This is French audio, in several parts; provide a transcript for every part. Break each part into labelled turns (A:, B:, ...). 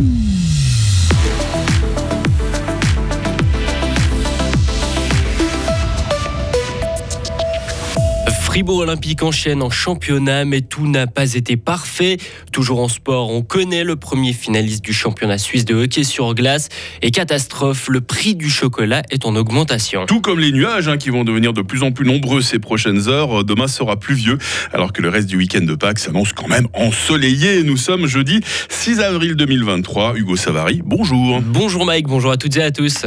A: Mm-hmm. Fribourg Olympique enchaîne en championnat, mais tout n'a pas été parfait. Toujours en sport, on connaît le premier finaliste du championnat suisse de hockey sur glace. Et catastrophe, le prix du chocolat est en augmentation.
B: Tout comme les nuages hein, qui vont devenir de plus en plus nombreux ces prochaines heures. Demain sera pluvieux, alors que le reste du week-end de Pâques s'annonce quand même ensoleillé. Nous sommes jeudi 6 avril 2023. Hugo Savary, bonjour.
A: Bonjour Mike, bonjour à toutes et à tous.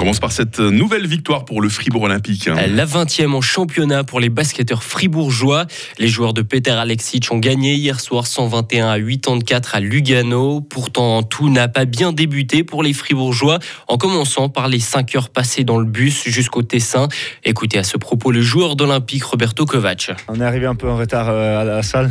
B: On commence par cette nouvelle victoire pour le Fribourg Olympique.
A: La 20e en championnat pour les basketteurs fribourgeois. Les joueurs de Peter Alexic ont gagné hier soir 121 à 84 à Lugano. Pourtant, tout n'a pas bien débuté pour les fribourgeois, en commençant par les 5 heures passées dans le bus jusqu'au Tessin. Écoutez à ce propos le joueur d'Olympique Roberto Kovac.
C: On est arrivé un peu en retard euh, à la salle.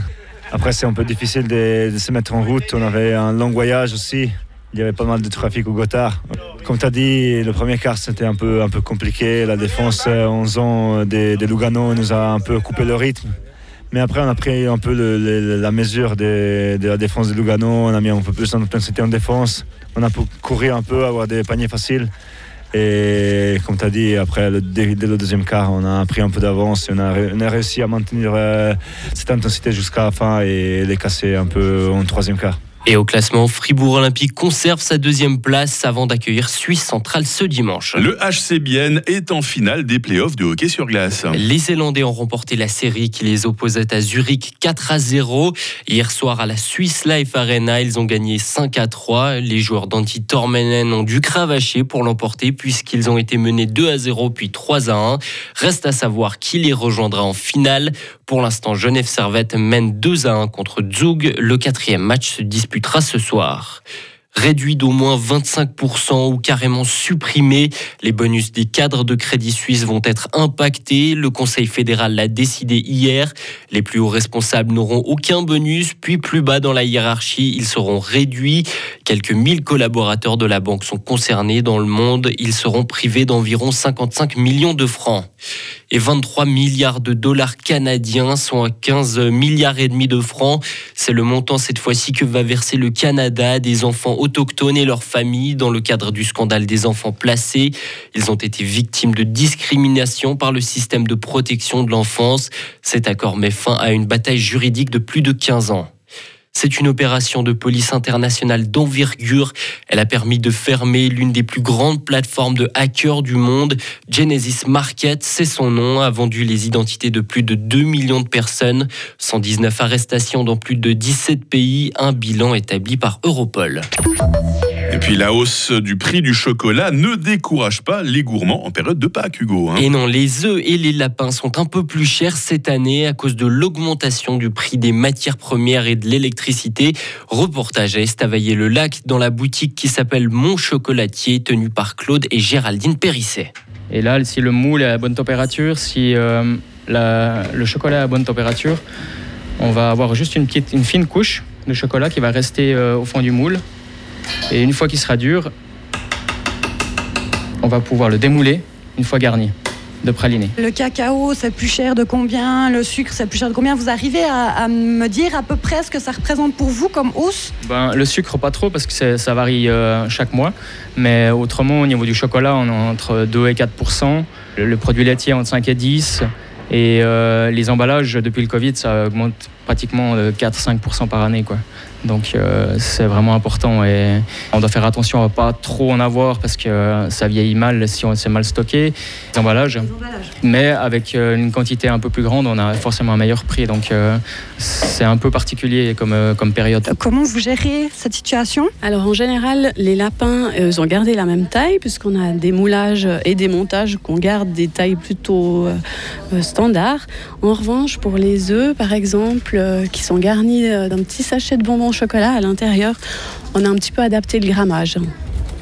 C: Après, c'est un peu difficile de, de se mettre en route. On avait un long voyage aussi. Il y avait pas mal de trafic au Gotthard. Comme tu as dit, le premier quart c'était un peu, un peu compliqué. La défense 11 ans des, des Lugano nous a un peu coupé le rythme. Mais après, on a pris un peu la mesure de, la défense de Lugano. On a mis un peu plus d'intensité en défense. On a pu courir un peu, avoir des paniers faciles. Et comme tu as dit, après, le, dès, dès, le deuxième quart, on a pris un peu d'avance. On, on, a réussi à maintenir euh, cette intensité jusqu'à la fin et les casser un peu en troisième quart.
A: Et au classement, Fribourg Olympique conserve sa deuxième place avant d'accueillir Suisse Centrale ce dimanche.
B: Le HC Bienne est en finale des playoffs de hockey sur glace.
A: Les Zélandais ont remporté la série qui les opposait à Zurich 4 à 0. Hier soir à la Swiss Life Arena, ils ont gagné 5 à 3. Les joueurs d'Anti Tormenen ont dû cravacher pour l'emporter puisqu'ils ont été menés 2 à 0 puis 3 à 1. Reste à savoir qui les rejoindra en finale. Pour l'instant, Genève Servette mène 2 à 1 contre Zug. Le quatrième match se disputera ce soir réduit d'au moins 25% ou carrément supprimé. Les bonus des cadres de Crédit Suisse vont être impactés. Le Conseil fédéral l'a décidé hier. Les plus hauts responsables n'auront aucun bonus, puis plus bas dans la hiérarchie, ils seront réduits. Quelques 1000 collaborateurs de la banque sont concernés dans le monde. Ils seront privés d'environ 55 millions de francs. Et 23 milliards de dollars canadiens, sont à 15 milliards et demi de francs. C'est le montant cette fois-ci que va verser le Canada des enfants autochtones et leurs familles dans le cadre du scandale des enfants placés. Ils ont été victimes de discrimination par le système de protection de l'enfance. Cet accord met fin à une bataille juridique de plus de 15 ans. C'est une opération de police internationale d'envergure. Elle a permis de fermer l'une des plus grandes plateformes de hackers du monde. Genesis Market, c'est son nom, a vendu les identités de plus de 2 millions de personnes. 119 arrestations dans plus de 17 pays, un bilan établi par Europol.
B: Et puis la hausse du prix du chocolat ne décourage pas les gourmands en période de Pâques, Hugo. Hein.
A: Et non, les œufs et les lapins sont un peu plus chers cette année à cause de l'augmentation du prix des matières premières et de l'électricité. Reportage à Estavayer-le-Lac dans la boutique qui s'appelle Mon Chocolatier, tenue par Claude et Géraldine Périsset.
D: Et là, si le moule est à bonne température, si euh, la, le chocolat est à bonne température, on va avoir juste une, petite, une fine couche de chocolat qui va rester euh, au fond du moule et une fois qu'il sera dur, on va pouvoir le démouler une fois garni de praliné.
E: Le cacao, c'est plus cher de combien? Le sucre, c'est plus cher de combien? Vous arrivez à, à, me dire à peu près ce que ça représente pour vous comme hausse?
D: Ben, Le sucre, pas trop, parce que ça varie euh, chaque mois. Mais autrement, au niveau du chocolat, on est entre 2 et 4 le, le produit laitier entre 5 et 10 et euh, les emballages, depuis le Covid, ça augmente pratiquement 4-5% par année. Quoi. Donc euh, c'est vraiment important et on doit faire attention à ne pas trop en avoir parce que ça vieillit mal si on s'est mal stocké. Les emballages.
E: Les emballages.
D: Mais avec euh, une quantité un peu plus grande, on a forcément un meilleur prix. Donc euh, c'est un peu particulier comme, euh, comme période.
E: Comment vous gérez cette situation?
F: Alors en général, les lapins, euh, ils ont gardé la même taille puisqu'on a des moulages et des montages qu'on garde des tailles plutôt euh, standards. En revanche, pour les œufs, par exemple, euh, qui sont garnis d'un petit sachet de bonbons au chocolat à l'intérieur, on a un petit peu adapté le grammage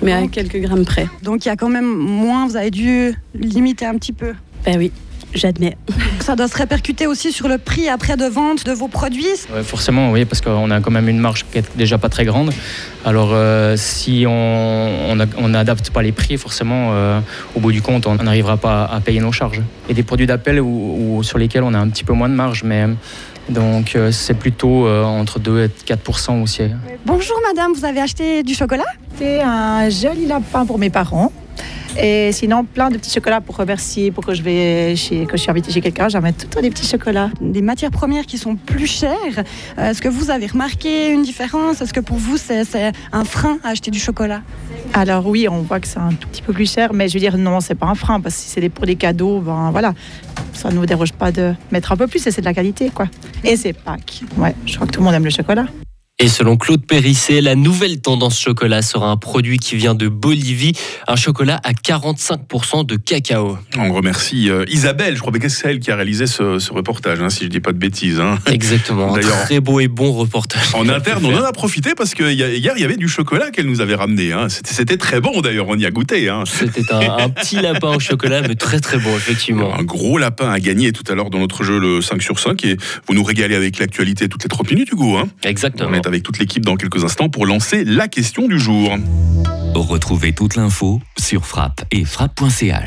F: mais à quelques grammes près.
E: Donc il y a quand même moins, vous avez dû limiter un petit peu.
F: Ben oui, j'admets.
E: Ça doit se répercuter aussi sur le prix après de vente de vos produits
D: ouais, Forcément, oui, parce qu'on a quand même une marge qui est déjà pas très grande. Alors euh, si on n'adapte pas les prix, forcément, euh, au bout du compte, on n'arrivera pas à payer nos charges. Et des produits d'appel où, où, sur lesquels on a un petit peu moins de marge, mais Donc euh, c'est plutôt euh, entre 2 et 4 aussi.
E: Bonjour madame, vous avez acheté du chocolat?
G: C'est un joli lapin pour mes parents. Et sinon, plein de petits chocolats pour remercier, pour que je vais chez, que je suis invitée chez quelqu'un, j'amène tout le temps des petits chocolats.
E: Des matières premières qui sont plus chères. Euh, Est-ce que vous avez remarqué une différence? Est-ce que pour vous c'est c'est un frein à acheter du chocolat?
G: Alors oui, on voit que c'est un tout petit peu plus cher, mais je veux dire non, c'est pas un frein parce que si c'est pour des cadeaux, ben voilà, ça ne nous dérange pas de mettre un peu plus et c'est de la qualité quoi. Et c'est Pâques. Ouais, je crois que tout le monde aime le chocolat.
A: Et selon Claude Périssé, la nouvelle tendance chocolat sera un produit qui vient de Bolivie, un chocolat à 45% de cacao.
B: On remercie euh, Isabelle, je crois que c'est elle qui a réalisé ce, ce reportage, hein, si je dis pas de bêtises. hein.
A: Exactement, un très beau et bon reportage.
B: En interne, on en a profité parce que hier, il y avait du chocolat qu'elle nous avait ramené. hein. C'était très bon d'ailleurs, on y a goûté. hein.
A: C'était un, un petit lapin au chocolat, mais très très bon, effectivement.
B: Un gros lapin à gagner tout à l'heure dans notre jeu le 5 sur 5 et vous nous régalez avec l'actualité toutes les 30 minutes Hugo.
A: Exactement.
B: Avec toute l'équipe dans quelques instants pour lancer la question du jour.
H: Retrouvez toute l'info sur frappe et frappe.ch.